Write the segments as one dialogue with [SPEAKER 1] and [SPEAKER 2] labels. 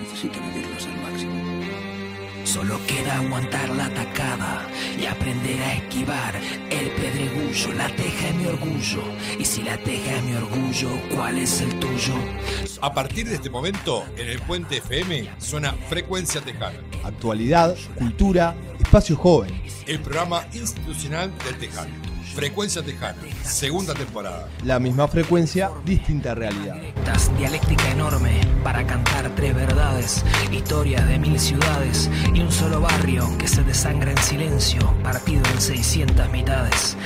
[SPEAKER 1] Necesito vivirlos al máximo.
[SPEAKER 2] Solo queda aguantar la atacada y aprender a esquivar el pedregullo. La teja es mi orgullo. Y si la teja es mi orgullo, ¿cuál es el tuyo?
[SPEAKER 3] A partir de este momento, en el Puente FM suena Frecuencia Tejana,
[SPEAKER 4] Actualidad, cultura, espacio joven.
[SPEAKER 3] el programa institucional del Tejano. Frecuencia Tejana, segunda temporada.
[SPEAKER 4] La misma frecuencia, distinta realidad.
[SPEAKER 2] Dialéctica enorme para cantar tres verdades, historias de mil ciudades y un solo barrio que se desangra en silencio, partido en 600 mitades.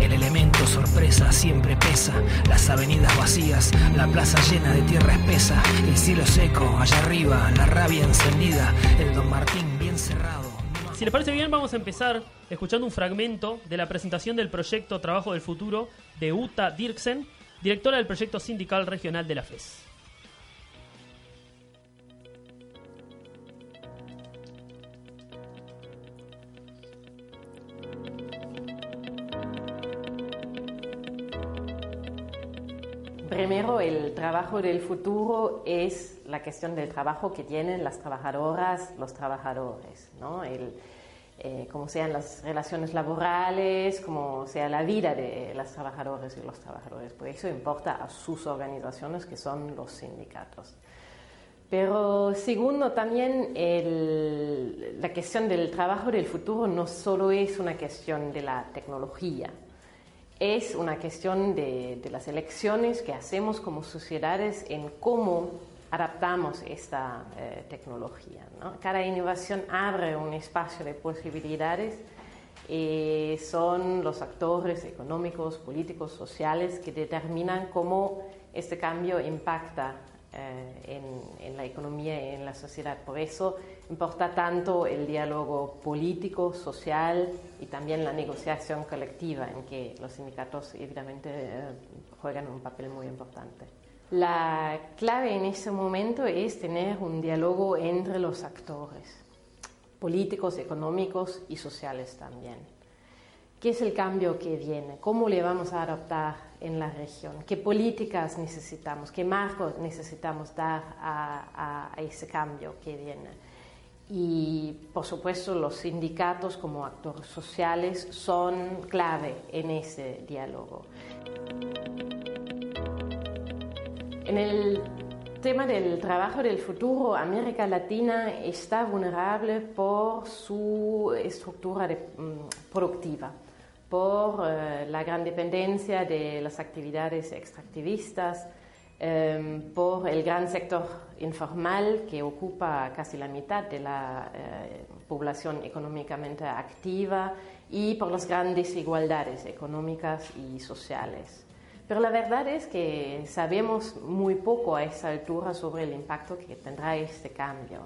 [SPEAKER 2] El elemento sorpresa siempre pesa, las avenidas vacías, la plaza llena de tierra espesa, el cielo seco allá arriba, la rabia encendida, el Don Martín bien cerrado.
[SPEAKER 5] Si les parece bien, vamos a empezar escuchando un fragmento de la presentación del proyecto Trabajo del Futuro de Uta Dirksen, directora del proyecto sindical regional de la FES.
[SPEAKER 6] Primero, el trabajo del futuro es la cuestión del trabajo que tienen las trabajadoras, los trabajadores, ¿no? El, eh, como sean las relaciones laborales, como sea la vida de las trabajadoras y los trabajadores. Por eso importa a sus organizaciones, que son los sindicatos. Pero segundo, también el- la cuestión del trabajo del futuro no solo es una cuestión de la tecnología, es una cuestión de, las elecciones que hacemos como sociedades en cómo adaptamos esta eh, tecnología. ¿no? Cada innovación abre un espacio de posibilidades y son los actores económicos, políticos, sociales que determinan cómo este cambio impacta eh, en, en la economía y en la sociedad. Por eso importa tanto el diálogo político, social y también la negociación colectiva, en que los sindicatos evidentemente eh, juegan un papel muy importante. La clave en ese momento es tener un diálogo entre los actores, políticos, económicos y sociales también. ¿Qué es el cambio que viene? ¿Cómo le vamos a adaptar en la región? ¿Qué políticas necesitamos? ¿Qué marcos necesitamos dar a, a- a ese cambio que viene? Y, por supuesto, los sindicatos como actores sociales son clave en ese diálogo. En el tema del trabajo del futuro, América Latina está vulnerable por su estructura de- mm, productiva, por eh, la gran dependencia de las actividades extractivistas, em, por el gran sector informal que ocupa casi la mitad de la eh, población económicamente activa y por las grandes desigualdades económicas y sociales. Pero la verdad es que sabemos muy poco a esa altura sobre el impacto que tendrá este cambio.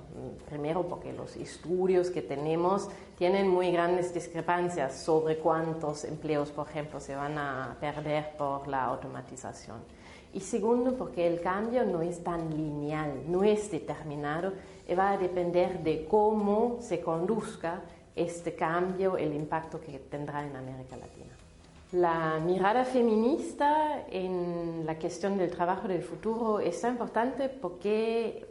[SPEAKER 6] Primero porque los estudios que tenemos tienen muy grandes discrepancias sobre cuántos empleos, por ejemplo, se van a perder por la automatización. Y segundo porque el cambio no es tan lineal, no es determinado y va a depender de cómo se conduzca este cambio, el impacto que tendrá en América Latina. La mirada feminista en la cuestión del trabajo del futuro es tan importante porque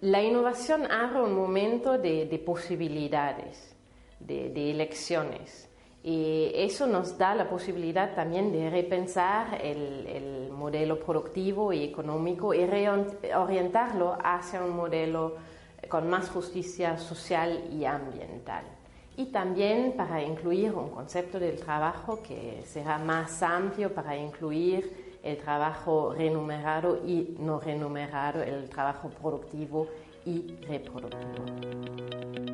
[SPEAKER 6] la innovación abre un momento de, de posibilidades, de, de elecciones. Y eso nos da la posibilidad también de repensar el, el modelo productivo y económico y reorientarlo hacia un modelo con más justicia social y ambiental y también para incluir un concepto del trabajo que será más amplio para incluir el trabajo remunerado y no remunerado, el trabajo productivo y reproductivo.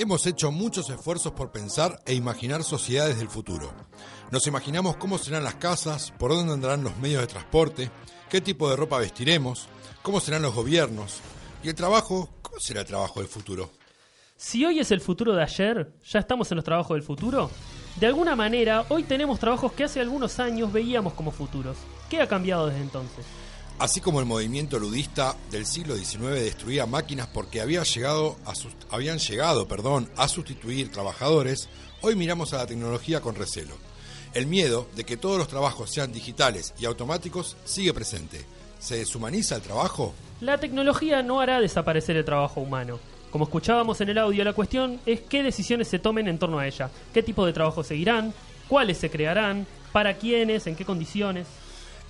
[SPEAKER 3] Hemos hecho muchos esfuerzos por pensar e imaginar sociedades del futuro. Nos imaginamos cómo serán las casas, por dónde andarán los medios de transporte, qué tipo de ropa vestiremos, cómo serán los gobiernos. Y el trabajo, ¿cómo será el trabajo del futuro?
[SPEAKER 5] Si hoy es el futuro de ayer, ¿ya estamos en los trabajos del futuro? De alguna manera, hoy tenemos trabajos que hace algunos años veíamos como futuros. ¿Qué ha cambiado desde entonces?
[SPEAKER 3] Así como el movimiento ludista del siglo XIX destruía máquinas porque había llegado a habían llegado perdón, a sustituir trabajadores, hoy miramos a la tecnología con recelo. El miedo de que todos los trabajos sean digitales y automáticos sigue presente. ¿Se deshumaniza el trabajo?
[SPEAKER 5] La tecnología no hará desaparecer el trabajo humano. Como escuchábamos en el audio, la cuestión es qué decisiones se tomen en torno a ella, qué tipo de trabajo seguirán, cuáles se crearán, para quiénes, en qué condiciones.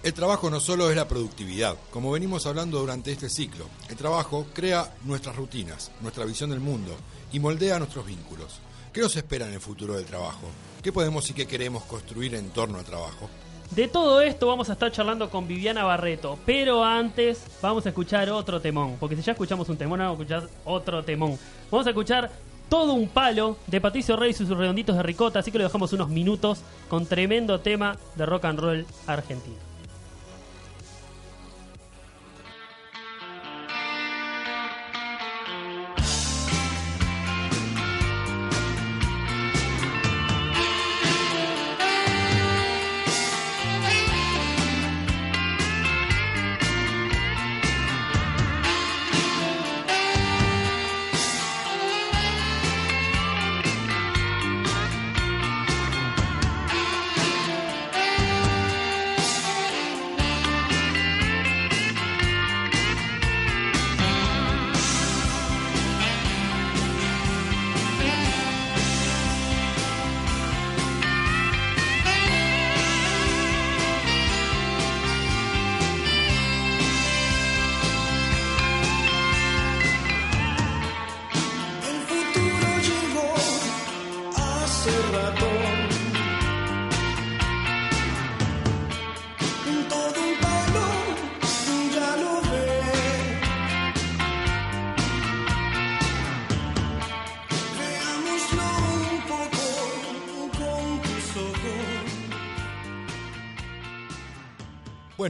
[SPEAKER 3] El trabajo no solo es la productividad, como venimos hablando durante este ciclo. El trabajo crea nuestras rutinas, nuestra visión del mundo y moldea nuestros vínculos. ¿Qué nos espera en el futuro del trabajo? ¿Qué podemos y qué queremos construir en torno al trabajo?
[SPEAKER 5] De todo esto vamos a estar charlando con Viviana Barreto, pero antes vamos a escuchar otro temón, porque si ya escuchamos un temón, vamos a escuchar otro temón. Vamos a escuchar todo un palo de Patricio Reyes y sus redonditos de ricota, así que le dejamos unos minutos con tremendo tema de rock and roll argentino.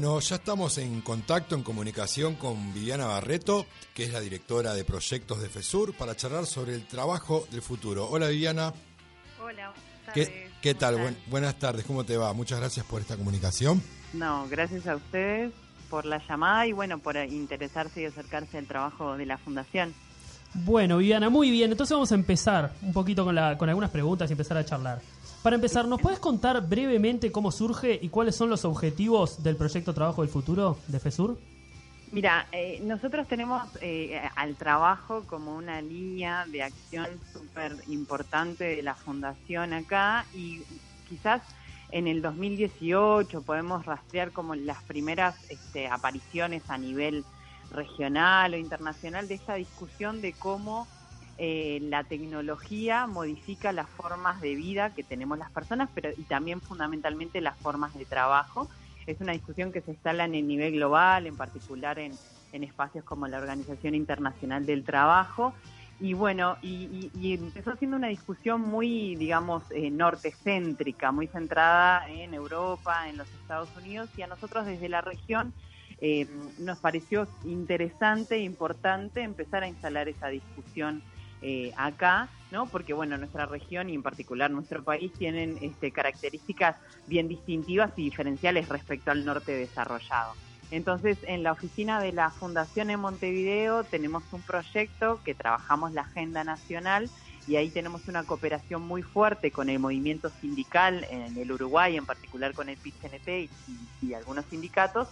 [SPEAKER 3] Bueno, ya estamos en contacto, en comunicación con Viviana Barreto, que es la directora de proyectos de FESUR, para charlar sobre el trabajo del futuro. Hola Viviana.
[SPEAKER 7] Hola,
[SPEAKER 3] ¿Qué, ¿Qué, tal? buenas tardes, ¿cómo te va? Muchas gracias por esta comunicación.
[SPEAKER 7] No, gracias a ustedes por la llamada y bueno, por interesarse y acercarse al trabajo de la Fundación.
[SPEAKER 5] Bueno, Viviana, muy bien. Entonces vamos a empezar un poquito con, la, con algunas preguntas y empezar a charlar. Para empezar, ¿nos puedes contar brevemente cómo surge y cuáles son los objetivos del proyecto Trabajo del Futuro de FESUR?
[SPEAKER 7] Mira, eh, nosotros tenemos eh, al trabajo como una línea de acción súper importante de la fundación acá y quizás en el 2018 podemos rastrear como las primeras este, apariciones a nivel regional o internacional de esta discusión de cómo eh, la tecnología modifica las formas de vida que tenemos las personas, pero y también fundamentalmente las formas de trabajo. Es una discusión que se instala en el nivel global, en particular en, espacios como la Organización Internacional del Trabajo. Y bueno, y, empezó siendo una discusión muy, digamos, eh, nortecéntrica, muy centrada en Europa, en los Estados Unidos, y a nosotros desde la región eh, nos pareció interesante e importante empezar a instalar esa discusión eh, acá, ¿no? Porque bueno, nuestra región y en particular nuestro país tienen este, características bien distintivas y diferenciales respecto al norte desarrollado. Entonces, en la oficina de la Fundación en Montevideo tenemos un proyecto que trabajamos la agenda nacional y ahí tenemos una cooperación muy fuerte con el movimiento sindical en el Uruguay, en particular con el PIT-CNT y algunos sindicatos,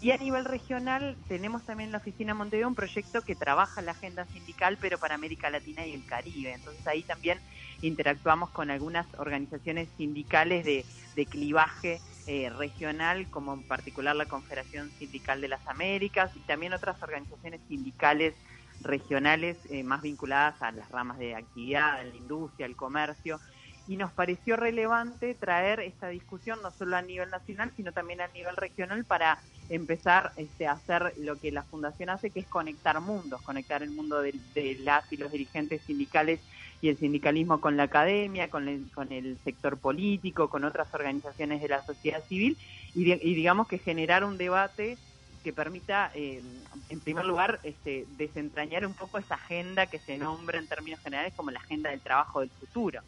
[SPEAKER 7] y a nivel regional tenemos también en la oficina Montevideo un proyecto que trabaja la agenda sindical, pero para América Latina y el Caribe. Entonces ahí también interactuamos con algunas organizaciones sindicales de, clivaje eh, regional, como en particular la Confederación Sindical de las Américas y también otras organizaciones sindicales regionales eh, más vinculadas a las ramas de actividad, la industria, al comercio y nos pareció relevante traer esta discusión no solo a nivel nacional, sino también a nivel regional para empezar este, a hacer lo que la Fundación hace, que es conectar mundos, conectar el mundo de, las y los dirigentes sindicales y el sindicalismo con la academia, con el, con el sector político, con otras organizaciones de la sociedad civil y, digamos que generar un debate que permita, eh, en primer lugar, este, desentrañar un poco esa agenda que se nombra en términos generales como la agenda del trabajo del futuro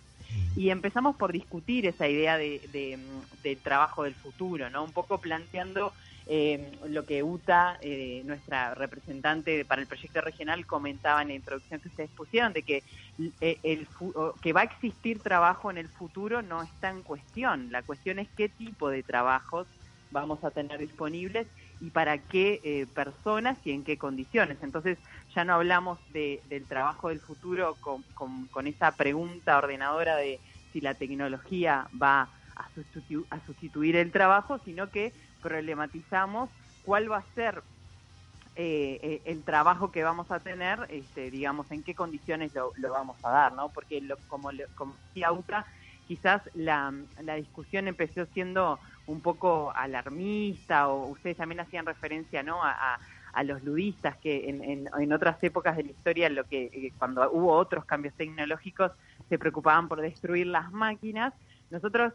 [SPEAKER 7] y empezamos por discutir esa idea de, del trabajo del futuro, ¿no? Un poco planteando eh, lo que UTA, eh, nuestra representante para el proyecto regional, comentaba en la introducción que ustedes pusieron, de que, eh, el, que va a existir trabajo en el futuro no está en cuestión. La cuestión es qué tipo de trabajos vamos a tener disponibles y para qué personas y en qué condiciones. Entonces ya no hablamos de, del trabajo del futuro con, con, esa pregunta ordenadora de si la tecnología va a a sustituir el trabajo, sino que problematizamos cuál va a ser eh, eh, el trabajo que vamos a tener, este, digamos, en qué condiciones lo, vamos a dar, ¿no? Porque como, como decía Uta, quizás la, discusión empezó siendo un poco alarmista o ustedes también hacían referencia, ¿no? A, los ludistas que en, en, otras épocas de la historia, lo que eh, cuando hubo otros cambios tecnológicos, se preocupaban por destruir las máquinas. Nosotros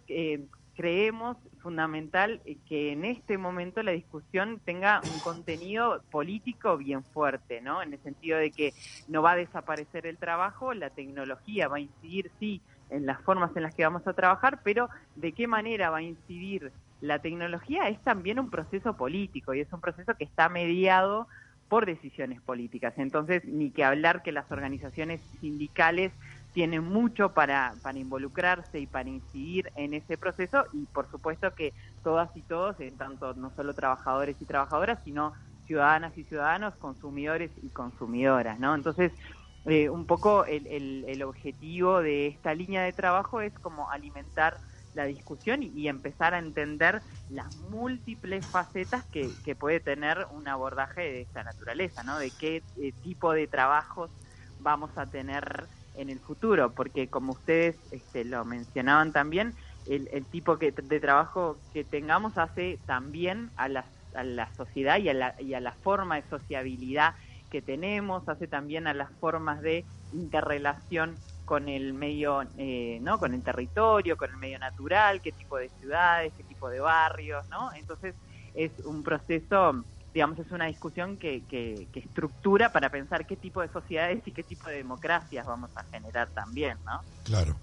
[SPEAKER 7] creemos fundamental que en este momento la discusión tenga un contenido político bien fuerte, ¿no? En el sentido de que no va a desaparecer el trabajo, la tecnología va a incidir, sí, en las formas en las que vamos a trabajar, pero de qué manera va a incidir la tecnología es también un proceso político y es un proceso que está mediado por decisiones políticas. Entonces, ni que hablar que las organizaciones sindicales tiene mucho para, para involucrarse y para incidir en ese proceso y por supuesto que todas y todos, en tanto no solo trabajadores y trabajadoras, sino ciudadanas y ciudadanos, consumidores y consumidoras, ¿no? Entonces, eh, un poco el, el, objetivo de esta línea de trabajo es como alimentar la discusión y, empezar a entender las múltiples facetas que, que, puede tener un abordaje de esta naturaleza, ¿no? De qué eh, tipo de trabajos vamos a tener en el futuro, porque como ustedes este, lo mencionaban también, el, tipo que, de trabajo que tengamos hace también a la, a la sociedad y a la, y a la forma de sociabilidad que tenemos, hace también a las formas de interrelación con el medio, eh, ¿no? Con el territorio, con el medio natural, qué tipo de ciudades, qué tipo de barrios, ¿no? Entonces es un proceso digamos, es una discusión que, que, estructura para pensar qué tipo de sociedades y qué tipo de democracias vamos a generar también, ¿no?
[SPEAKER 3] Claro.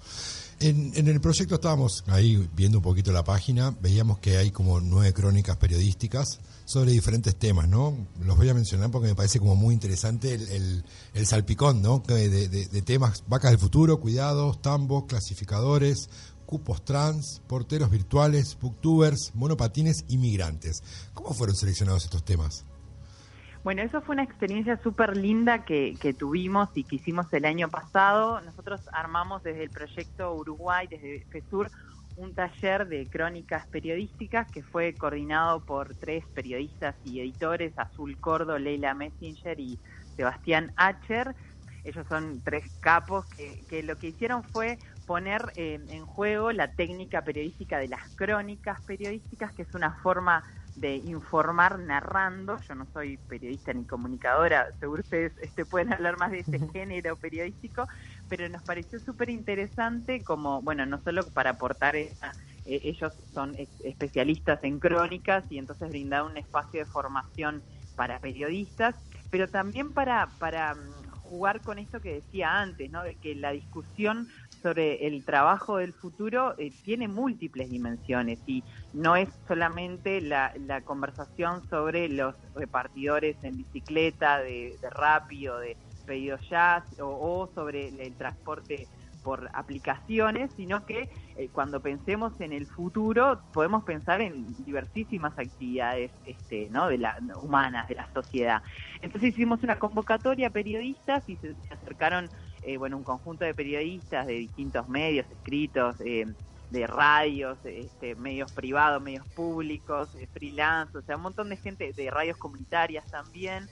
[SPEAKER 3] En, en, el proyecto estábamos ahí viendo un poquito la página, veíamos que hay como nueve crónicas periodísticas sobre diferentes temas, ¿no? Los voy a mencionar porque me parece como muy interesante el, el, salpicón, ¿no? De, de, de, temas, vacas del futuro, cuidados, tambos, clasificadores, cupos trans, porteros virtuales, booktubers, monopatines y migrantes. ¿Cómo fueron seleccionados estos temas?
[SPEAKER 7] Bueno, eso fue una experiencia súper linda que, tuvimos y que hicimos el año pasado. Nosotros armamos desde el proyecto Uruguay, desde FESUR, un taller de crónicas periodísticas que fue coordinado por tres periodistas y editores, Azul Cordo, Leila Messenger y Sebastián Acher. Ellos son tres capos que lo que hicieron fue poner eh, en juego la técnica periodística de las crónicas periodísticas, que es una forma de informar narrando. Yo no soy periodista ni comunicadora, seguro ustedes este, pueden hablar más de ese género periodístico, pero nos pareció súper interesante como, bueno, no solo para aportar esa, eh, ellos son especialistas en crónicas y entonces brindar un espacio de formación para periodistas, pero también para, para mm, jugar con esto que decía antes, ¿no? De que la discusión sobre el trabajo del futuro eh, tiene múltiples dimensiones y no es solamente la, conversación sobre los repartidores en bicicleta, de, de de pedido ya o, sobre el, transporte por aplicaciones, sino que eh, cuando pensemos en el futuro podemos pensar en diversísimas actividades este, ¿no? de la, humanas de la sociedad. Entonces hicimos una convocatoria a periodistas y se acercaron eh, bueno, un conjunto de periodistas de distintos medios escritos, eh, de radios, este, medios privados, medios públicos, eh, freelance, o sea, un montón de gente de radios comunitarias también.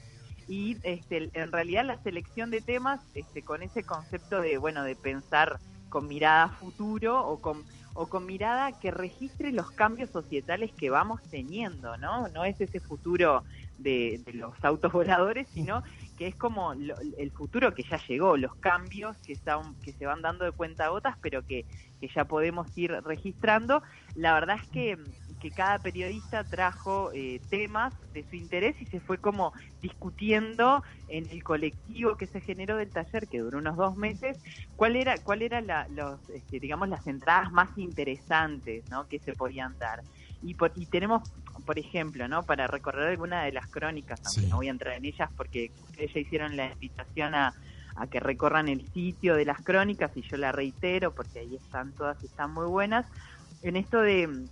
[SPEAKER 7] Y este, en realidad la selección de temas este, con ese concepto de, bueno, de pensar con mirada a futuro o con, o con mirada que registre los cambios societales que vamos teniendo, ¿no? No es ese futuro de, los autos voladores, sino que es como el futuro que ya llegó, los cambios que, están, que se van dando de cuenta gotas, pero que, ya podemos ir registrando. La verdad es que, cada periodista trajo eh, temas de su interés y se fue como discutiendo en el colectivo que se generó del taller, que duró unos dos meses, cuál era, cuál era la, los, este, digamos, las entradas más interesantes ¿no? que se podían dar. Y, y tenemos por ejemplo, ¿no? Para recorrer alguna de las crónicas, aunque
[SPEAKER 3] Sí.
[SPEAKER 7] no voy a entrar en ellas porque ustedes ya hicieron la invitación a, a que recorran el sitio de las crónicas y yo la reitero porque ahí están todas y están muy buenas. En esto de,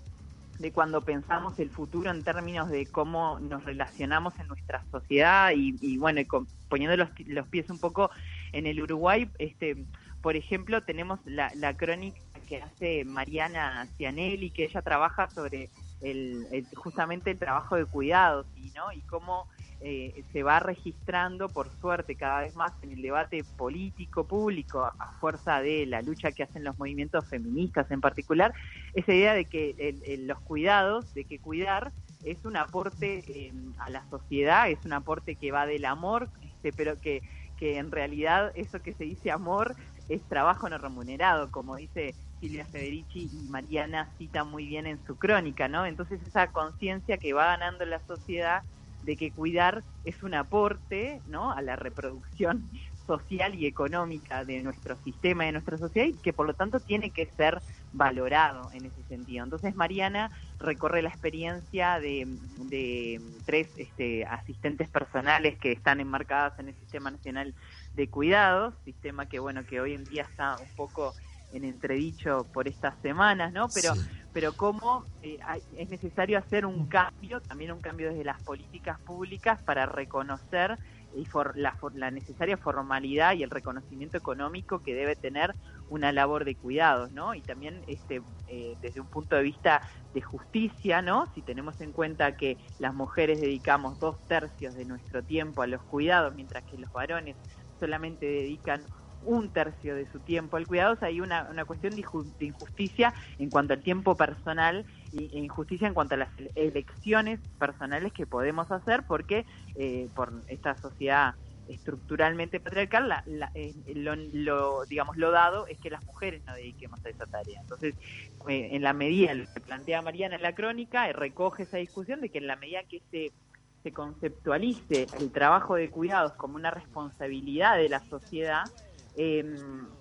[SPEAKER 7] de cuando pensamos el futuro en términos de cómo nos relacionamos en nuestra sociedad y, y bueno, y con- poniendo los, los pies un poco en el Uruguay, este, por ejemplo, tenemos la, la crónica que hace Mariana Cianelli, que ella trabaja sobre el, el- justamente el trabajo de cuidados y, ¿no? y cómo eh, se va registrando, por suerte, cada vez más en el debate político, público, a fuerza de la lucha que hacen los movimientos feministas en particular, esa idea de que el- los cuidados, de que cuidar es un aporte eh, a la sociedad, es un aporte que va del amor, este, pero que en realidad eso que se dice amor es trabajo no remunerado, como dice Silvia Federici y Mariana cita muy bien en su crónica, ¿no? Entonces esa conciencia que va ganando la sociedad de que cuidar es un aporte, ¿no? A la reproducción social y económica de nuestro sistema, de nuestra sociedad, y que por lo tanto tiene que ser valorado en ese sentido. Entonces Mariana recorre la experiencia de, de tres este, asistentes personales que están enmarcadas en el Sistema Nacional de Cuidados, sistema que bueno que hoy en día está un poco en entredicho por estas semanas, ¿no? Pero
[SPEAKER 3] Sí.
[SPEAKER 7] pero cómo eh, hay- es necesario hacer un cambio, también un cambio desde las políticas públicas para reconocer y for- la, for- la necesaria formalidad y el reconocimiento económico que debe tener una labor de cuidados, ¿no? Y también este, eh, desde un punto de vista de justicia, ¿no? Si tenemos en cuenta que las mujeres dedicamos dos tercios de nuestro tiempo a los cuidados, mientras que los varones solamente dedican un tercio de su tiempo al cuidado, hay una, una cuestión de inju- de injusticia en cuanto al tiempo personal y, e injusticia en cuanto a las elecciones personales que podemos hacer porque eh, por esta sociedad estructuralmente patriarcal, la- la- eh, lo, lo, digamos, lo dado es que las mujeres no dediquemos a esa tarea. Entonces, eh, en la medida, lo que plantea Mariana en la crónica, eh, recoge esa discusión de que en la medida que se, se conceptualice el trabajo de cuidados como una responsabilidad de la sociedad, eh,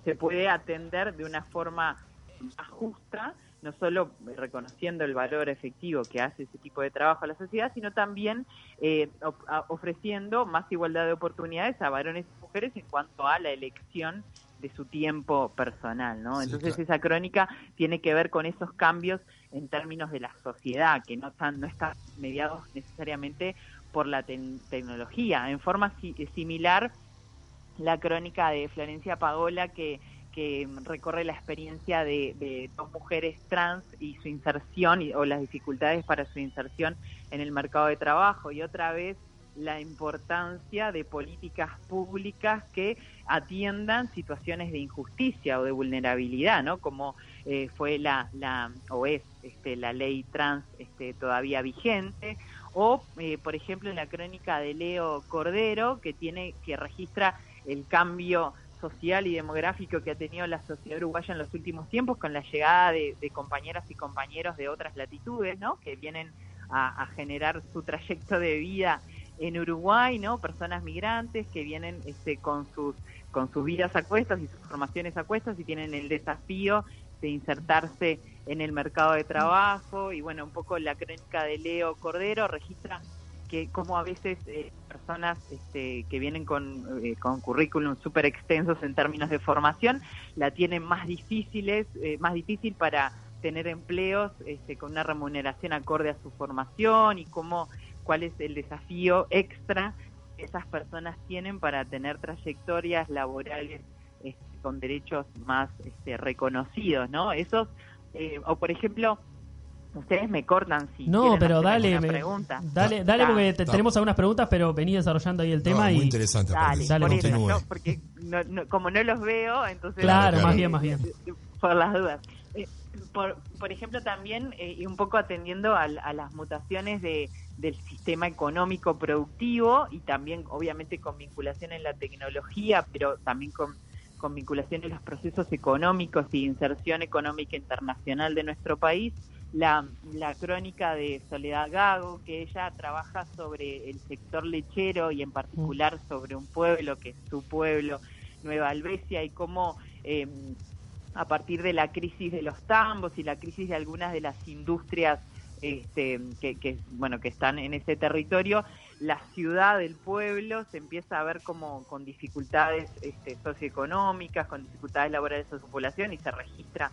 [SPEAKER 7] se puede atender de una forma más justa, no solo reconociendo el valor efectivo que hace ese tipo de trabajo a la sociedad, sino también eh, ofreciendo más igualdad de oportunidades a varones y mujeres en cuanto a la elección de su tiempo personal, ¿no?
[SPEAKER 3] Sí,
[SPEAKER 7] Entonces
[SPEAKER 3] claro.
[SPEAKER 7] esa crónica tiene que ver con esos cambios en términos de la sociedad, que no están, no están mediados necesariamente por la ten- tecnología. En forma si- similar, la crónica de Florencia Pagola que, que recorre la experiencia de, de dos mujeres trans y su inserción y- o las dificultades para su inserción en el mercado de trabajo y otra vez la importancia de políticas públicas que atiendan situaciones de injusticia o de vulnerabilidad, ¿no? Como eh, fue la, la o es este, la ley trans este, todavía vigente o eh, por ejemplo en la crónica de Leo Cordero que tiene que registra el cambio social y demográfico que ha tenido la sociedad uruguaya en los últimos tiempos con la llegada de, de compañeras y compañeros de otras latitudes, ¿no? Que vienen a, a generar su trayecto de vida en Uruguay, ¿no? Personas migrantes que vienen este, con sus con sus vidas a cuestas y sus formaciones a cuestas y tienen el desafío de insertarse en el mercado de trabajo y bueno, un poco la crónica de Leo Cordero registra que como a veces eh, personas este, que vienen con, eh, con currículum súper extensos en términos de formación la tienen más difíciles, eh, más difícil para tener empleos este, con una remuneración acorde a su formación y cómo cuál es el desafío extra que esas personas tienen para tener trayectorias laborales este, con derechos más este, reconocidos, ¿no? Esos, eh, o por ejemplo, ustedes me cortan si
[SPEAKER 5] No,
[SPEAKER 7] quieren
[SPEAKER 5] pero
[SPEAKER 7] hacer
[SPEAKER 5] dale,
[SPEAKER 7] alguna
[SPEAKER 5] me-
[SPEAKER 7] pregunta.
[SPEAKER 5] dale, dale, porque te- tenemos algunas preguntas, pero vení desarrollando ahí el tema
[SPEAKER 3] No,
[SPEAKER 5] y
[SPEAKER 3] muy interesante.
[SPEAKER 7] Dale.
[SPEAKER 5] Dale,
[SPEAKER 7] por eso. ¿no? porque no- no- como no los veo, entonces...
[SPEAKER 5] Claro,
[SPEAKER 3] Claro,
[SPEAKER 5] más bien, más bien.
[SPEAKER 7] Por las dudas. Eh, por, por ejemplo, también, eh, y un poco atendiendo al- a, las mutaciones de, del sistema económico productivo y también, obviamente, con vinculación en la tecnología, pero también con, con vinculación en los procesos económicos y inserción económica internacional de nuestro país, la, la crónica de Soledad Gago, que ella trabaja sobre el sector lechero y en particular sobre un pueblo que es su pueblo, Nueva Albesia, y cómo eh, a partir de la crisis de los tambos y la crisis de algunas de las industrias este, que, que, bueno, que están en ese territorio, la ciudad, el pueblo, se empieza a ver como con dificultades este, socioeconómicas, con dificultades laborales de su población y se registra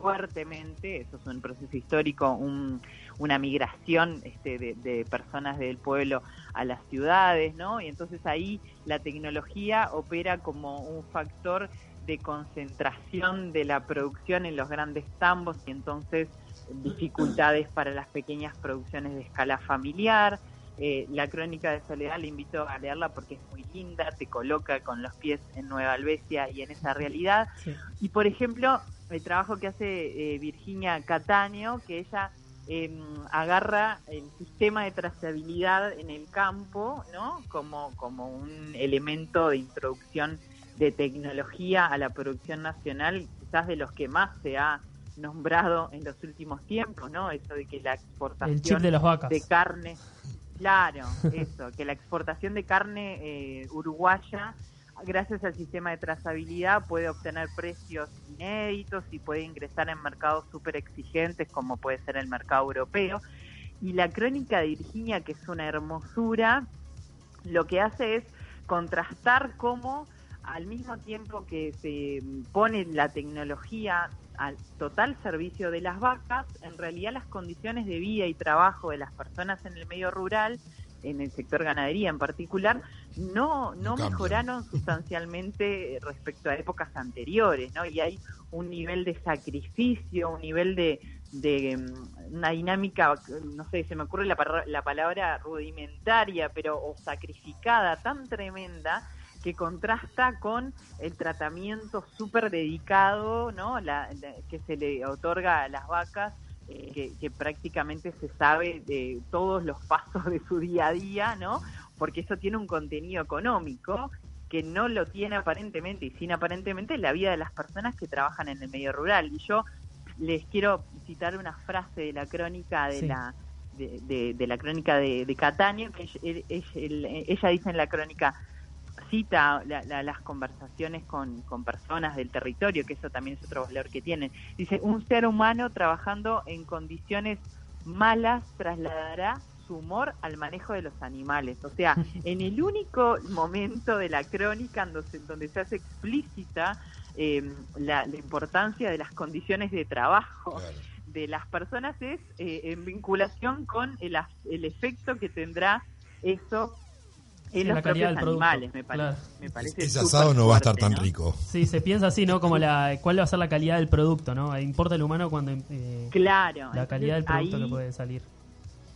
[SPEAKER 7] fuertemente, eso es un proceso histórico, un, una migración este, de, de, personas del pueblo a las ciudades, ¿no? Y entonces ahí la tecnología opera como un factor de concentración de la producción en los grandes tambos y entonces dificultades para las pequeñas producciones de escala familiar. Eh, la crónica de Soledad le invito a leerla porque es muy linda, te coloca con los pies en Nueva Albesia y en esa realidad. Sí. Y por ejemplo, el trabajo que hace eh, Virginia Cataño, que ella eh, agarra el sistema de trazabilidad en el campo, ¿no? Como, como un elemento de introducción de tecnología a la producción nacional, quizás de los que más se ha nombrado en los últimos tiempos, ¿no? Eso de que la exportación
[SPEAKER 5] de, las vacas.
[SPEAKER 7] de carne, claro, eso, que la exportación de carne eh, uruguaya, gracias al sistema de trazabilidad, puede obtener precios inéditos y puede ingresar en mercados súper exigentes, como puede ser el mercado europeo. Y la crónica de Virginia, que es una hermosura, lo que hace es contrastar cómo al mismo tiempo que se pone la tecnología al total servicio de las vacas, en realidad las condiciones de vida y trabajo de las personas en el medio rural, en el sector ganadería en particular, no, no mejoraron sustancialmente respecto a épocas anteriores, ¿no? Y hay un nivel de sacrificio, un nivel de, de una dinámica, no sé, se me ocurre la, la palabra rudimentaria, pero o sacrificada tan tremenda que contrasta con el tratamiento súper dedicado ¿no? La, la, que se le otorga a las vacas, eh, que, que, prácticamente se sabe de todos los pasos de su día a día, ¿no? porque eso tiene un contenido económico que no lo tiene aparentemente y sin aparentemente la vida de las personas que trabajan en el medio rural. Y yo les quiero citar una frase de la crónica de sí. la de, de, de, la crónica de, de Catania, que ella dice en la crónica, cita la, la, las conversaciones con, con, personas del territorio, que eso también es otro valor que tienen. Dice, un ser humano trabajando en condiciones malas trasladará su humor al manejo de los animales. O sea, en el único momento de la crónica donde, donde se hace explícita eh, la, la, importancia de las condiciones de trabajo. Claro. de las personas es eh, en vinculación con el, el efecto que tendrá eso en los propios animales, me, pare claro. me, parece.
[SPEAKER 3] Ese asado no va a estar tan
[SPEAKER 7] ¿no?
[SPEAKER 3] rico.
[SPEAKER 5] Sí, se piensa así, ¿no? Como la, cuál va a ser la calidad del producto, ¿no? Importa el humano cuando.
[SPEAKER 7] Eh, claro.
[SPEAKER 5] La calidad del producto
[SPEAKER 7] ahí,
[SPEAKER 5] que puede salir.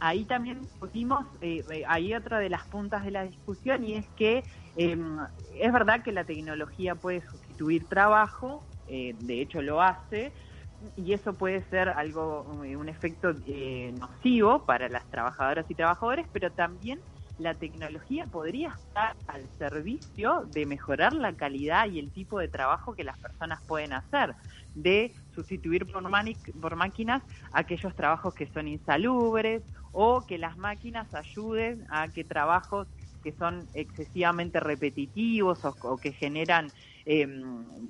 [SPEAKER 7] Ahí también discutimos, eh, hay otra de las puntas de la discusión y es que eh, es verdad que la tecnología puede sustituir trabajo, eh, de hecho lo hace, y eso puede ser algo, un efecto eh, nocivo para las trabajadoras y trabajadores, pero también la tecnología podría estar al servicio de mejorar la calidad y el tipo de trabajo que las personas pueden hacer, de sustituir por, máquinas aquellos trabajos que son insalubres o que las máquinas ayuden a que trabajos que son excesivamente repetitivos o, o que generan eh,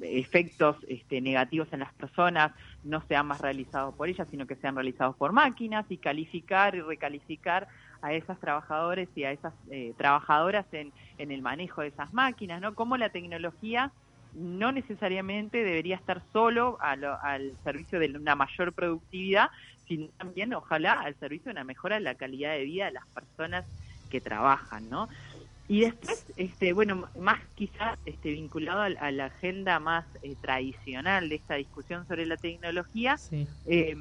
[SPEAKER 7] efectos este, negativos en las personas no sean más realizados por ellas, sino que sean realizados por máquinas y calificar y recalificar a esas trabajadores y a esas eh, trabajadoras en, en, el manejo de esas máquinas, ¿no? Cómo la tecnología no necesariamente debería estar solo a lo, al servicio de una mayor productividad, sino también, ojalá, al servicio de una mejora de la calidad de vida de las personas que trabajan, ¿no? Y después, este, bueno, más quizás este, vinculado a, a la agenda más eh, tradicional de esta discusión sobre la tecnología, sí. eh,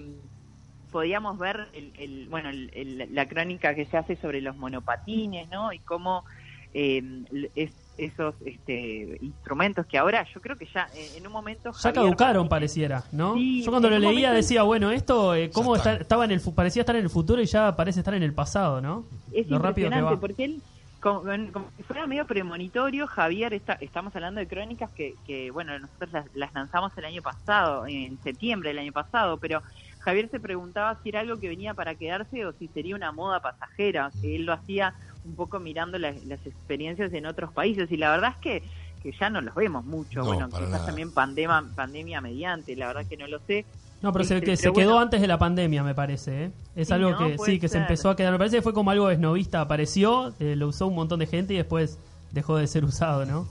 [SPEAKER 7] podíamos ver el, el bueno el, el, la crónica que se hace sobre los monopatines, ¿no? Y cómo eh, es, esos este, instrumentos que ahora yo creo que ya eh, en un momento
[SPEAKER 5] ya caducaron pareciera no
[SPEAKER 7] sí,
[SPEAKER 5] yo cuando lo leía momento... decía bueno esto eh, cómo está. Está, estaba en el parecía estar en el futuro y ya parece estar en el pasado no
[SPEAKER 7] es lo rápido que va porque él como, como, si fuera medio premonitorio Javier está, estamos hablando de crónicas que, que bueno nosotros las, las lanzamos el año pasado en septiembre del año pasado pero Javier se preguntaba si era algo que venía para quedarse o si sería una moda pasajera, que él lo hacía un poco mirando las, las experiencias en otros países y la verdad es que, que ya no los vemos mucho,
[SPEAKER 3] no,
[SPEAKER 7] bueno, quizás
[SPEAKER 3] nada.
[SPEAKER 7] también pandemia, pandemia mediante, la verdad que no lo sé,
[SPEAKER 5] No, pero se,
[SPEAKER 7] Este,
[SPEAKER 5] se quedó
[SPEAKER 7] bueno,
[SPEAKER 5] antes de la pandemia, me parece. ¿eh? Es
[SPEAKER 7] Sí,
[SPEAKER 5] algo
[SPEAKER 7] ¿no?
[SPEAKER 5] que sí, que se empezó a quedar. Me parece que fue como algo esnovista. Apareció, eh, lo usó un montón de gente y después dejó de ser usado, ¿no?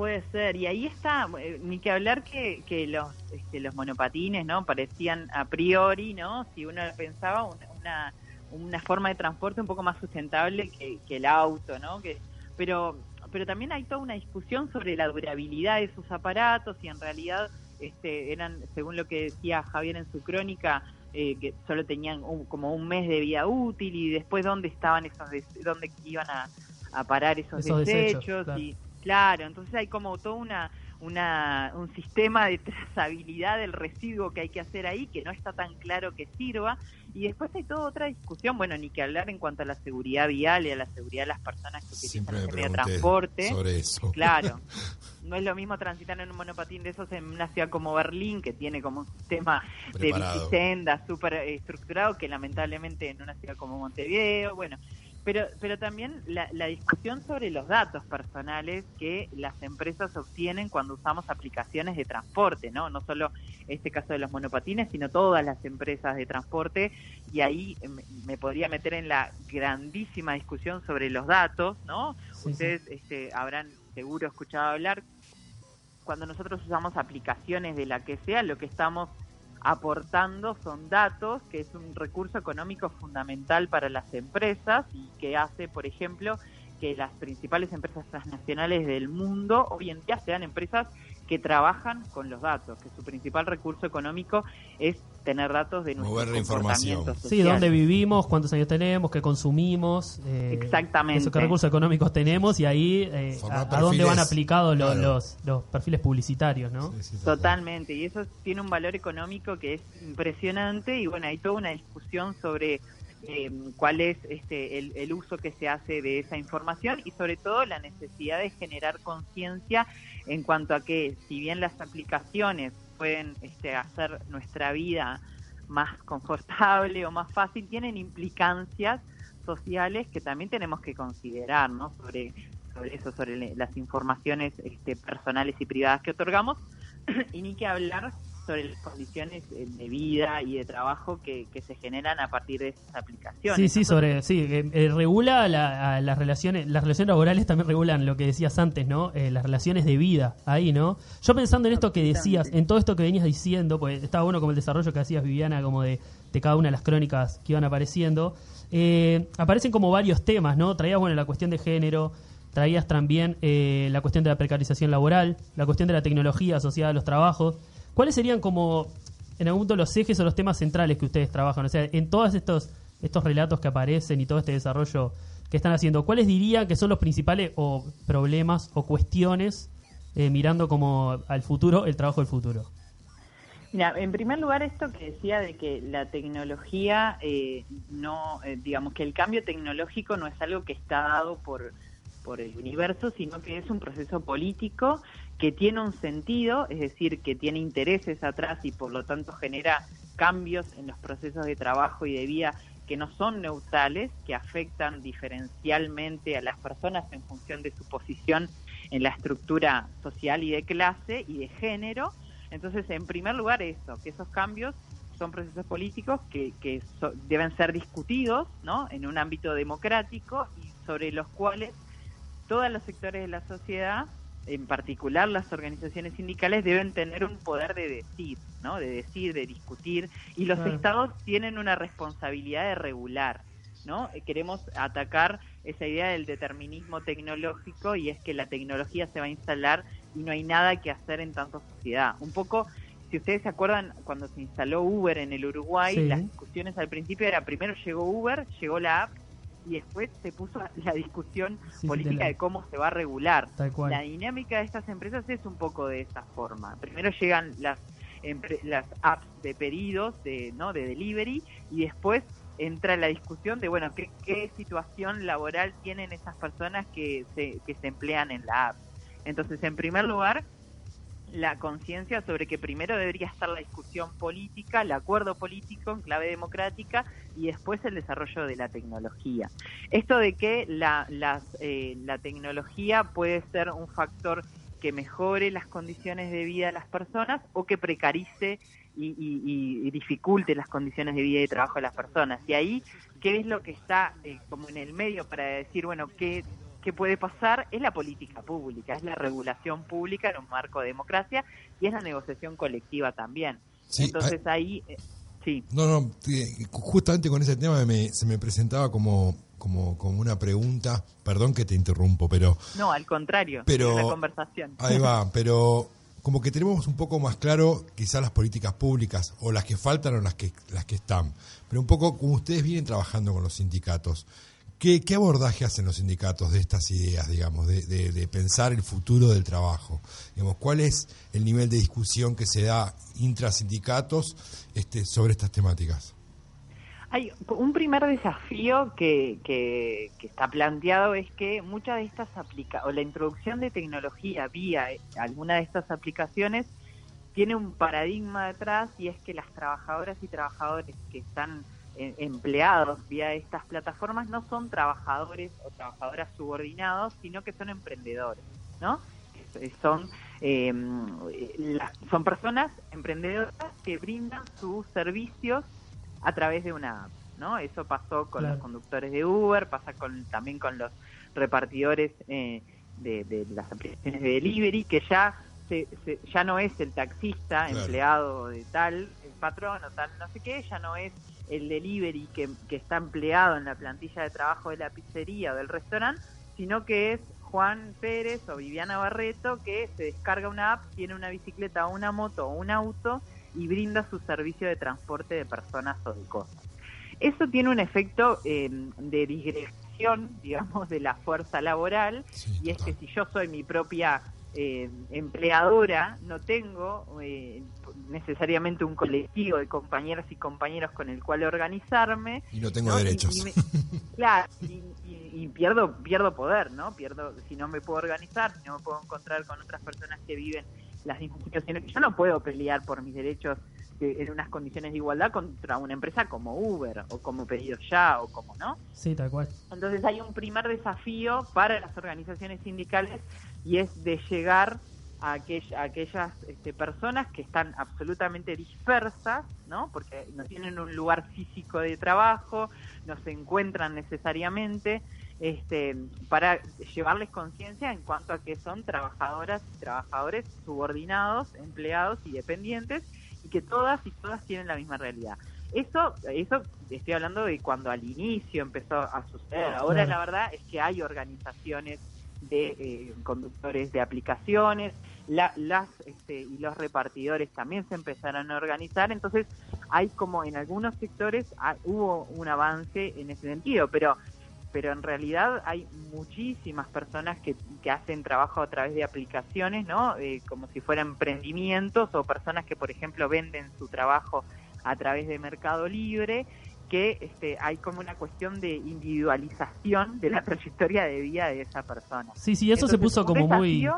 [SPEAKER 7] Puede ser, y ahí está, eh, ni que hablar que, que los, este, los monopatines, ¿no? Parecían a priori, ¿no? Si uno pensaba, una, una, forma de transporte un poco más sustentable que, que el auto, ¿no? Que, pero, pero también hay toda una discusión sobre la durabilidad de esos aparatos y en realidad este, eran, según lo que decía Javier en su crónica, eh, que solo tenían un- como un mes de vida útil y después dónde estaban esos, dónde iban a, a parar esos,
[SPEAKER 5] Esos desechos,
[SPEAKER 7] desechos
[SPEAKER 5] claro.
[SPEAKER 7] y claro, entonces hay como todo una, una, un sistema de trazabilidad del residuo que hay que hacer ahí que no está tan claro que sirva y después hay toda otra discusión, bueno, ni que hablar en cuanto a la seguridad vial y a la seguridad de las personas que utilizan
[SPEAKER 3] Siempre
[SPEAKER 7] ese medio de transporte.
[SPEAKER 3] sobre eso.
[SPEAKER 7] Claro. No es lo mismo transitar en un monopatín de esos en una ciudad como Berlín, que tiene como un sistema
[SPEAKER 3] Preparado.
[SPEAKER 7] de bicisendas súper estructurado, que lamentablemente en una ciudad como Montevideo, bueno. Pero, pero también la, la discusión sobre los datos personales que las empresas obtienen cuando usamos aplicaciones de transporte, ¿no? No solo este caso de los monopatines, sino todas las empresas de transporte. Y ahí me, podría meter en la grandísima discusión sobre los datos, ¿no?
[SPEAKER 5] Sí, sí.
[SPEAKER 7] Ustedes este, habrán seguro escuchado hablar, cuando nosotros usamos aplicaciones de la que sea, lo que estamos aportando son datos, que es un recurso económico fundamental para las empresas y que hace, por ejemplo, que las principales empresas transnacionales del mundo hoy en día sean empresas que trabajan con los datos, que su principal recurso económico es tener datos de nuestros
[SPEAKER 3] Mover la información.
[SPEAKER 5] Sí, dónde vivimos, cuántos años tenemos, qué consumimos. eh,
[SPEAKER 7] Exactamente.
[SPEAKER 5] Eso, qué recursos económicos tenemos y ahí eh, a, dónde van aplicados lo-
[SPEAKER 3] claro.
[SPEAKER 5] los, los perfiles publicitarios, ¿no?
[SPEAKER 3] Sí, sí.
[SPEAKER 7] Totalmente, y eso tiene un valor económico que es impresionante y bueno, hay toda una discusión sobre eh, cuál es este, el, el uso que se hace de esa información y sobre todo la necesidad de generar conciencia en cuanto a que si bien las aplicaciones pueden este, hacer nuestra vida más confortable o más fácil, tienen implicancias sociales que también tenemos que considerar, ¿no? Sobre, sobre eso, sobre las informaciones este, personales y privadas que otorgamos y ni que hablar sobre las condiciones de vida y de trabajo que, que se generan a partir de esas aplicaciones.
[SPEAKER 5] Sí, sí,
[SPEAKER 7] Nosotros-
[SPEAKER 5] sobre, sí, eh, eh, regula la- las relaciones, las relaciones laborales también regulan lo que decías antes, ¿no? Eh, las relaciones de vida, ahí, ¿no? Yo pensando en esto que decías, en todo esto que venías diciendo, pues estaba bueno como el desarrollo que hacías Viviana, como de, de cada una de las crónicas que iban apareciendo, eh, aparecen como varios temas, ¿no? Traías, bueno, la cuestión de género, traías también eh, la cuestión de la precarización laboral, la cuestión de la tecnología asociada a los trabajos. ¿Cuáles serían como, en algún punto, los ejes o los temas centrales que ustedes trabajan? O sea, en todos estos, estos relatos que aparecen y todo este desarrollo que están haciendo, ¿cuáles dirían que son los principales o problemas o cuestiones eh, mirando como al futuro, el trabajo del futuro?
[SPEAKER 7] Mira, en primer lugar esto que decía de que la tecnología eh, no, eh, digamos que el cambio tecnológico no es algo que está dado por por el universo, sino que es un proceso político que tiene un sentido, es decir, que tiene intereses atrás y por lo tanto genera cambios en los procesos de trabajo y de vida que no son neutrales, que afectan diferencialmente a las personas en función de su posición en la estructura social y de clase y de género. Entonces, en primer lugar, eso, que esos cambios son procesos políticos que, que so- deben ser discutidos ¿no? en un ámbito democrático y sobre los cuales todos los sectores de la sociedad, en particular las organizaciones sindicales, deben tener un poder de decir, ¿no? De decir, de discutir, y los
[SPEAKER 5] Claro.
[SPEAKER 7] estados tienen una responsabilidad de regular, ¿no? Eh, Queremos atacar esa idea del determinismo tecnológico y es que la tecnología se va a instalar y no hay nada que hacer en tanta sociedad. Un poco, si ustedes se acuerdan, cuando se instaló Uber en el Uruguay,
[SPEAKER 5] Sí.
[SPEAKER 7] las discusiones al principio era primero llegó Uber, llegó la app y después se puso la discusión
[SPEAKER 5] Sí, sí,
[SPEAKER 7] política
[SPEAKER 5] de
[SPEAKER 7] cómo se va a regular. La dinámica de estas empresas es un poco de esa forma. Primero llegan las las apps de pedidos, de no de delivery, y después entra la discusión de bueno qué, qué situación laboral tienen esas personas que se, que se emplean en la app. Entonces, en primer lugar, la conciencia sobre que primero debería estar la discusión política, el acuerdo político en clave democrática y después el desarrollo de la tecnología. Esto de que la, las, eh, la tecnología puede ser un factor que mejore las condiciones de vida de las personas o que precarice y, y- dificulte las condiciones de vida y trabajo de las personas. Y ahí, ¿qué es lo que está eh, como en el medio para decir, bueno, qué, qué puede pasar? Es la política pública, es la regulación pública en un marco de democracia y es la negociación colectiva también.
[SPEAKER 3] Sí,
[SPEAKER 7] Entonces ahí, eh, sí.
[SPEAKER 3] No, no, justamente con ese tema me- se me presentaba como, como, como una pregunta, perdón que te interrumpo, pero
[SPEAKER 7] No, al contrario,
[SPEAKER 3] Pero-
[SPEAKER 7] una conversación.
[SPEAKER 3] ahí va, pero como que tenemos un poco más claro quizás las políticas públicas, o las que faltan o las que, las que están, pero un poco como ustedes vienen trabajando con los sindicatos, ¿qué, abordaje hacen los sindicatos de estas ideas, digamos, de, de- de pensar el futuro del trabajo? Digamos, ¿Cuál es el nivel de discusión que se da intrasindicatos este, sobre estas temáticas?
[SPEAKER 7] Hay un primer desafío que, que, que está planteado es que muchas de estas aplica o la introducción de tecnología vía eh, alguna de estas aplicaciones tiene un paradigma detrás y es que las trabajadoras y trabajadores que están empleados vía estas plataformas no son trabajadores o trabajadoras subordinados, sino que son emprendedores, ¿no? Que Son eh, las- son personas emprendedoras que brindan sus servicios a través de una app, ¿no? Eso pasó con
[SPEAKER 5] Claro.
[SPEAKER 7] los conductores de Uber, pasa con también con los repartidores eh, de, de las aplicaciones de delivery, que ya se, se- ya no es el taxista
[SPEAKER 3] Claro.
[SPEAKER 7] empleado de tal el patrón o tal no sé qué, ya no es el delivery que, que está empleado en la plantilla de trabajo de la pizzería o del restaurante, sino que es Juan Pérez o Viviana Barreto que se descarga una app, tiene una bicicleta o una moto o un auto y brinda su servicio de transporte de personas o de cosas. Eso tiene un efecto eh, de digresión, digamos, de la fuerza laboral,
[SPEAKER 3] Sí,
[SPEAKER 7] y es que si yo soy mi propia eh, empleadora, no tengo eh, necesariamente un colectivo de compañeras y compañeros con el cual organizarme,
[SPEAKER 3] Y no tengo derechos.
[SPEAKER 7] y me- claro, y, y- y pierdo, pierdo poder, ¿no? Pierdo, si no me puedo organizar, si no me puedo encontrar con otras personas que viven las mismas situaciones, yo no puedo pelear por mis derechos eh, en unas condiciones de igualdad contra una empresa como Uber o como Pedido Ya o como, ¿no?
[SPEAKER 5] Sí, tal cual.
[SPEAKER 7] Entonces hay un primer desafío para las organizaciones sindicales y es de llegar a, aquell- a aquellas este, personas que están absolutamente dispersas, ¿no? Porque no tienen un lugar físico de trabajo, no se encuentran necesariamente, este, para llevarles conciencia en cuanto a que son trabajadoras y trabajadores subordinados, empleados y dependientes, y que todas y todas tienen la misma realidad. Eso, eso estoy hablando de cuando al inicio empezó a suceder. Ahora la verdad es que hay organizaciones de eh, conductores de aplicaciones, la- las este, y los repartidores también se empezaron a organizar, entonces hay como en algunos sectores ah, hubo un avance en ese sentido, pero pero en realidad hay muchísimas personas que, que hacen trabajo a través de aplicaciones, ¿no? Eh, como si fueran emprendimientos o personas que, por ejemplo, venden su trabajo a través de Mercado Libre, que este, hay como una cuestión de individualización de la trayectoria de vida de esa persona.
[SPEAKER 5] Sí, sí, eso se puso como muy...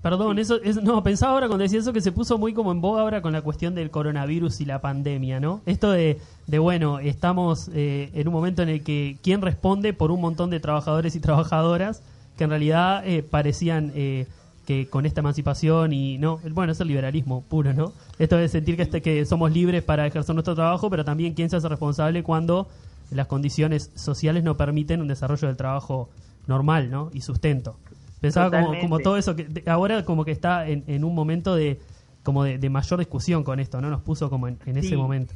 [SPEAKER 5] Perdón,
[SPEAKER 7] Sí.
[SPEAKER 5] eso es, no, pensaba ahora cuando decía eso que se puso muy como en boga ahora con la cuestión del coronavirus y la pandemia, ¿no? Esto de, de bueno, estamos eh, en un momento en el que quién responde por un montón de trabajadores y trabajadoras que en realidad eh, parecían eh, que con esta emancipación y no, bueno, es el liberalismo puro, ¿no? Esto de sentir que, este, que somos libres para ejercer nuestro trabajo, pero también quién se hace responsable cuando las condiciones sociales no permiten un desarrollo del trabajo normal, ¿no? Y sustento. Pensaba como, como todo eso que ahora como que está en, en un momento de como de, de mayor discusión con esto, ¿no? Nos puso como en, en ese momento.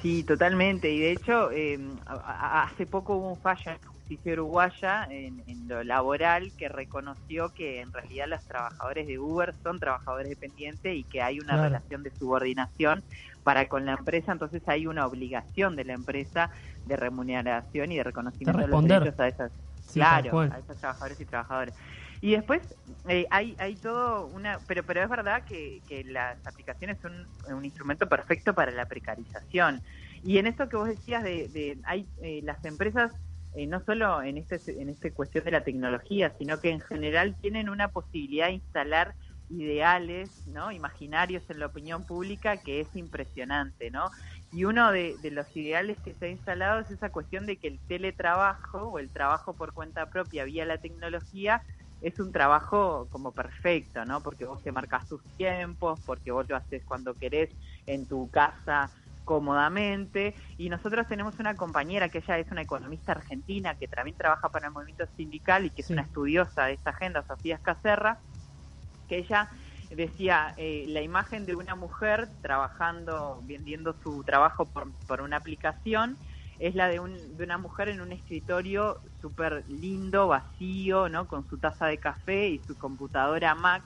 [SPEAKER 7] Sí, totalmente. Y de hecho, eh, hace poco hubo un fallo en justicia uruguaya en, en lo laboral que reconoció que en realidad los trabajadores de Uber son trabajadores dependientes y que hay una
[SPEAKER 5] Claro.
[SPEAKER 7] relación de subordinación para con la empresa. Entonces hay una obligación de la empresa de remuneración y de reconocimiento de, los derechos a esas,
[SPEAKER 5] Sí,
[SPEAKER 7] claro, a esos trabajadores y trabajadores. Y después eh, hay, hay todo una... Pero, pero es verdad que, que las aplicaciones son un instrumento perfecto para la precarización. Y en esto que vos decías de, de hay eh, las empresas eh, no solo en este en esta cuestión de la tecnología, sino que en general tienen una posibilidad de instalar ideales, ¿no? imaginarios en la opinión pública que es impresionante, ¿no? Y uno de, de los ideales que se ha instalado es esa cuestión de que el teletrabajo o el trabajo por cuenta propia vía la tecnología es un trabajo como perfecto, ¿no? Porque vos te marcas tus tiempos, porque vos lo haces cuando querés en tu casa cómodamente y nosotros tenemos una compañera que ella es una economista argentina que también trabaja para el movimiento sindical y que es una estudiosa de esta agenda, Sofía Escacerra, que ella decía eh, la imagen de una mujer trabajando, vendiendo su trabajo por, por una aplicación es la de, un, de una mujer en un escritorio súper lindo, vacío, ¿no? Con su taza de café y su computadora Mac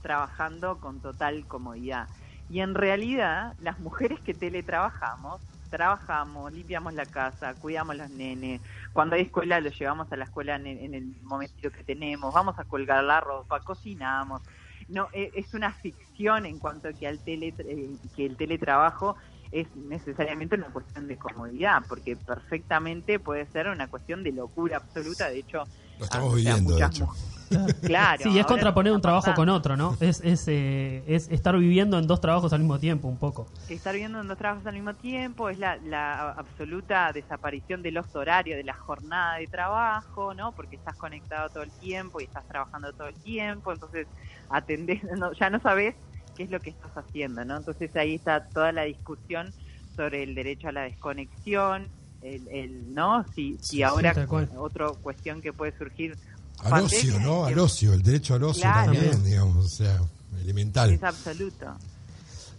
[SPEAKER 7] trabajando con total comodidad. Y en realidad, las mujeres que teletrabajamos, trabajamos, limpiamos la casa, cuidamos los nenes, cuando hay escuela los llevamos a la escuela en, en el momento que tenemos, vamos a colgar la ropa, cocinamos. No, e, es una ficción en cuanto a que, al tele, eh, que el teletrabajo es necesariamente una cuestión de comodidad, porque perfectamente puede ser una cuestión de locura absoluta. De hecho,
[SPEAKER 3] lo estamos viviendo, de hecho.
[SPEAKER 5] Claro. Sí, es contraponer un trabajo con otro, ¿no? Es, es, eh, es estar viviendo en dos trabajos al mismo tiempo, un poco.
[SPEAKER 7] Estar viviendo en dos trabajos al mismo tiempo es la, la absoluta desaparición de los horarios, de la jornada de trabajo, ¿no? Porque estás conectado todo el tiempo y estás trabajando todo el tiempo, entonces atendés, ya no sabes qué es lo que estás haciendo, ¿no? Entonces ahí está toda la discusión sobre el derecho a la desconexión, el, el ¿no? Si, si ahora otra cuestión que puede surgir
[SPEAKER 3] al ocio, ¿no? Al ocio, el derecho al ocio también, digamos, o sea, elemental.
[SPEAKER 7] Es absoluto.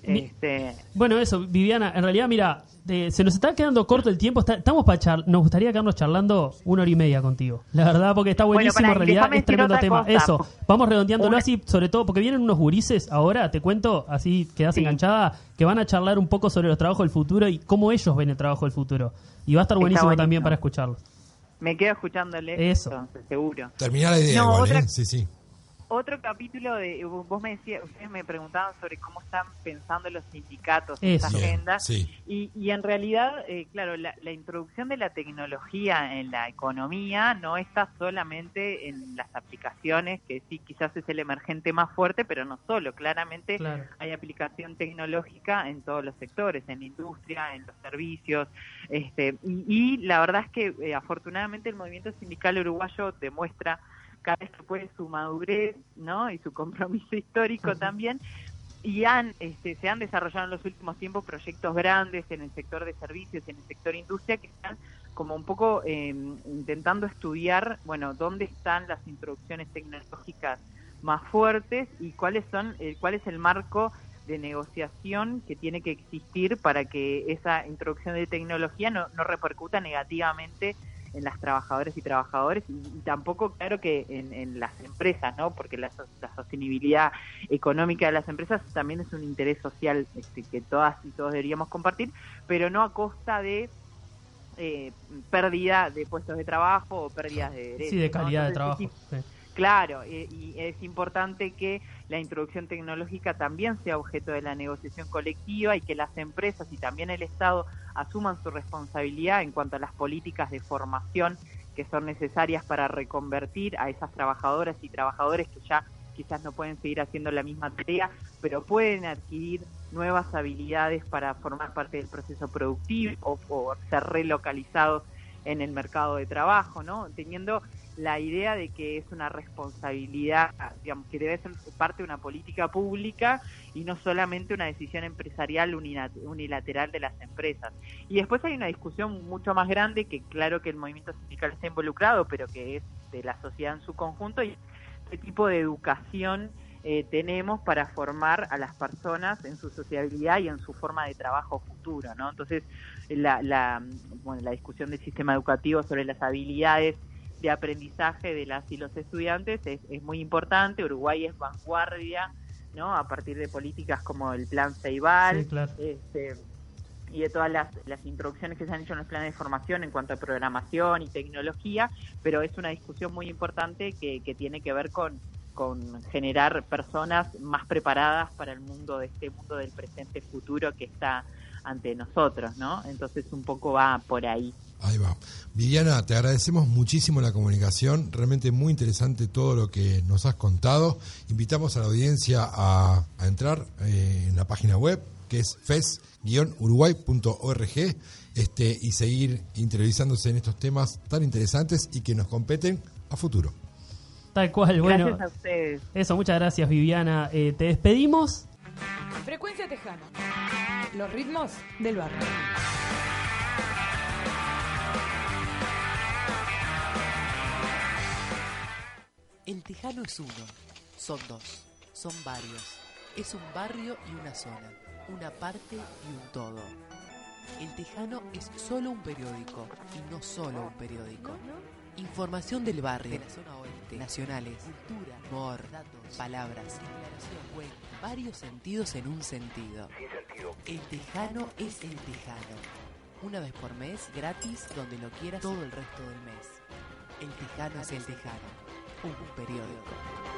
[SPEAKER 7] Este...
[SPEAKER 5] Bueno, eso, Viviana, en realidad, mira, se nos está quedando corto el tiempo. estamos para char nos gustaría quedarnos charlando una hora y media contigo. La verdad, porque está buenísimo. en realidad, es tremendo tema. Eso, vamos redondeándolo así, sobre todo porque vienen unos gurises ahora, te cuento, así quedas enganchada, que van a charlar un poco sobre los trabajos del futuro y cómo ellos ven el trabajo del futuro. Y va a estar buenísimo, también para escucharlos.
[SPEAKER 7] Me quedo escuchándole. Eso. seguro.
[SPEAKER 3] Terminar la idea, igual, ¿eh? Sí, sí
[SPEAKER 7] otro capítulo de vos me decías ustedes me preguntaban sobre cómo están pensando los sindicatos en esta agenda. Y, y, en realidad eh, claro la, introducción de la tecnología en la economía no está solamente en las aplicaciones que sí quizás es el emergente más fuerte pero no solo. Claramente hay aplicación tecnológica en todos los sectores en la industria en los servicios este y, la verdad es que eh, afortunadamente el movimiento sindical uruguayo demuestra cada vez que puede su madurez ¿no? y su compromiso histórico también. Y han, este, se han desarrollado en los últimos tiempos proyectos grandes en el sector de servicios, en el sector industria, que están como un poco em, intentando estudiar, bueno, dónde están las introducciones tecnológicas más fuertes y cuáles son, eh, cuál es el marco de negociación que tiene que existir para que esa introducción de tecnología no, no repercuta negativamente en las trabajadoras y trabajadores y, tampoco claro que en, las empresas, ¿no? Porque la, sostenibilidad económica de las empresas también es un interés social este, que todas y todos deberíamos compartir, pero no a costa de eh, pérdida de puestos de trabajo o pérdidas de derechos.
[SPEAKER 5] Sí, de calidad de trabajo.
[SPEAKER 7] Claro, y, es importante que la introducción tecnológica también sea objeto de la negociación colectiva y que las empresas y también el Estado asuman su responsabilidad en cuanto a las políticas de formación que son necesarias para reconvertir a esas trabajadoras y trabajadores que ya quizás no pueden seguir haciendo la misma tarea, pero pueden adquirir nuevas habilidades para formar parte del proceso productivo o, o ser relocalizados en el mercado de trabajo, ¿no? Teniendo la idea de que es una responsabilidad, digamos, que debe ser parte de una política pública y no solamente una decisión empresarial unilateral de las empresas. Y después hay una discusión mucho más grande que claro que el movimiento sindical está involucrado, pero que es de la sociedad en su conjunto y qué tipo de educación eh, tenemos para formar a las personas en su sociabilidad y en su forma de trabajo futuro, ¿no? Entonces, la, la, bueno, la discusión del sistema educativo sobre las habilidades de aprendizaje de las y los estudiantes es, es muy importante. Uruguay es vanguardia, ¿no? A partir de políticas como el Plan Ceibal, este, y de todas las, las introducciones que se han hecho en los planes de formación en cuanto a programación y tecnología, pero es una discusión muy importante que, que tiene que ver con, con generar personas más preparadas para el mundo de este mundo del presente futuro que está ante nosotros, ¿no? Entonces un poco va por ahí.
[SPEAKER 3] Ahí va. Viviana, te agradecemos muchísimo la comunicación, realmente muy interesante todo lo que nos has contado. Invitamos a la audiencia a, entrar eh, en la página web que es fes-uruguay.org este, y seguir interiorizándose en estos temas tan interesantes y que nos competen a futuro.
[SPEAKER 5] Tal cual, bueno.
[SPEAKER 7] Gracias a ustedes.
[SPEAKER 5] Eso, muchas gracias Viviana. Eh, te despedimos.
[SPEAKER 8] Frecuencia Tejana. Los ritmos del barrio.
[SPEAKER 9] El Tejano es uno, son dos, son varios. Es un barrio y una zona, una parte y un todo. El Tejano es solo un periódico y no solo un periódico. Información del barrio, de la zona oeste, nacionales, cultura, humor, datos, palabras, declaración, cuenta, varios sentidos en un sentido. El Tejano es el Tejano. Una vez por mes, gratis, donde lo quieras todo el resto del mes. El Tejano es el Tejano, un periódico.